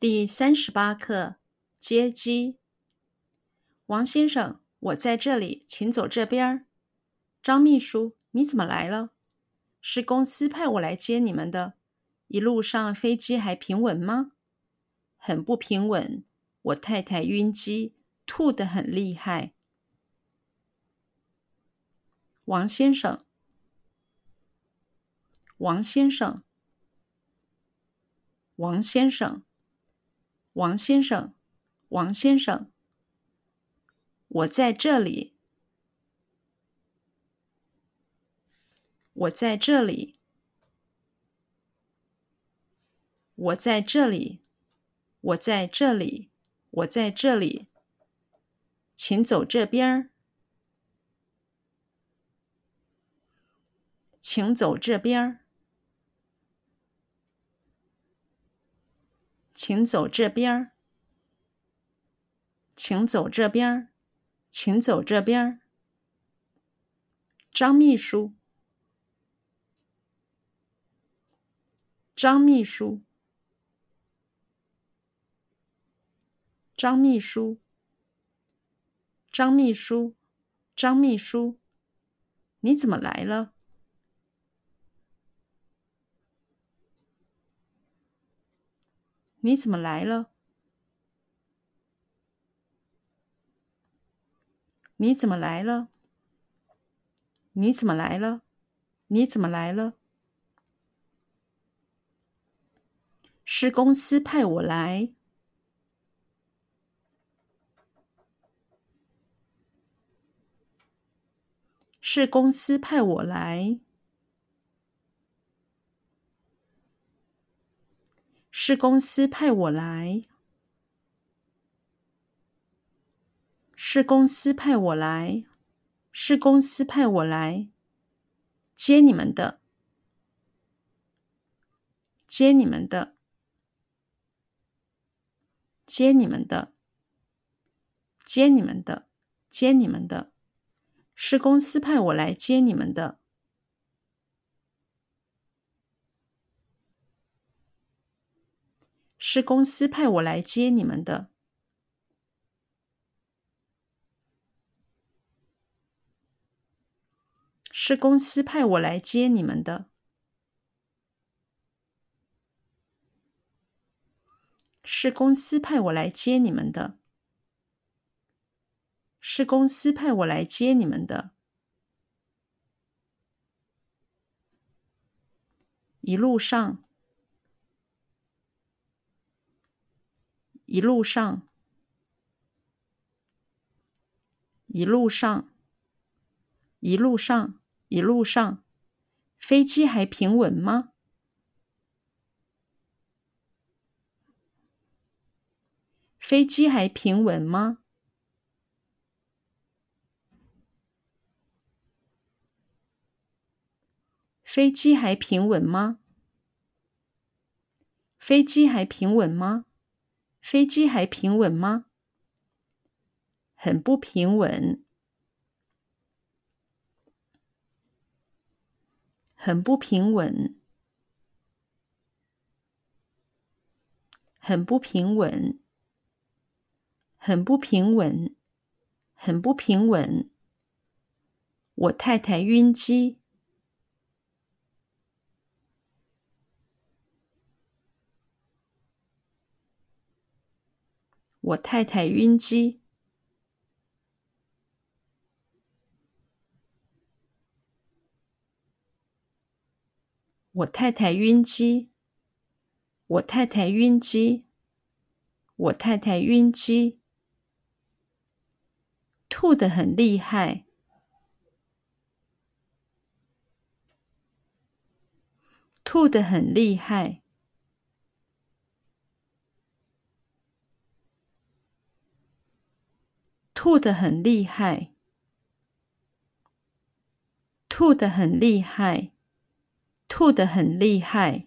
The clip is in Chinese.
第三十八课接机。王先生，我在这里，请走这边。张秘书，你怎么来了？是公司派我来接你们的。一路上飞机还平稳吗？很不平稳，我太太晕机，吐得很厉害。王先生，王先生，王先生。王先生，王先生，我在这里，我在这里，我在这里，我在这里，我在这里，请走这边儿，请走这边儿。请走这边儿，请走这边儿，请走这边儿。张秘书，张秘书，张秘书，张秘书，张秘书，你怎么来了？你怎么来了？你怎么来了？你怎么来了？你怎么来了？是公司派我来。是公司派我来。是公司派我来。是公司派我来。是公司派我来接你们的。接你们的。接你们的。接你们的。接你们的。是公司派我来接你们的。是公司派我来接你们的。是公司派我来接你们的。是公司派我来接你们的。是公司派我来接你们的。一路上。一路上，一路上，一路上，一路上，飞机还平稳吗？飞机还平稳吗？飞机还平稳吗？飞机还平稳吗？飞机还平稳吗？很不平稳，很不平稳，很不平稳，很不平稳，很不平稳。我太太晕机。我太太晕机。我太太晕机。我太太晕机。我太太晕机。吐得很厉害。吐得很厉害。吐的很厉害，吐的很厉害，吐的很厉害。